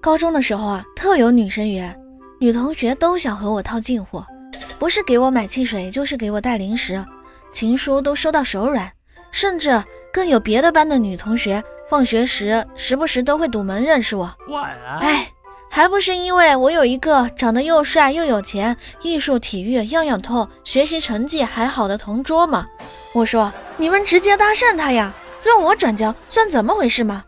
高中的时候啊，特有女生缘，女同学都想和我套近乎，不是给我买汽水，就是给我带零食，情书都收到手软，甚至更有别的班的女同学，放学时时不时都会堵门认识我。哎，还不是因为我有一个长得又帅又有钱，艺术体育样样通，学习成绩还好的同桌吗？我说你们直接搭讪他呀，让我转交算怎么回事吗？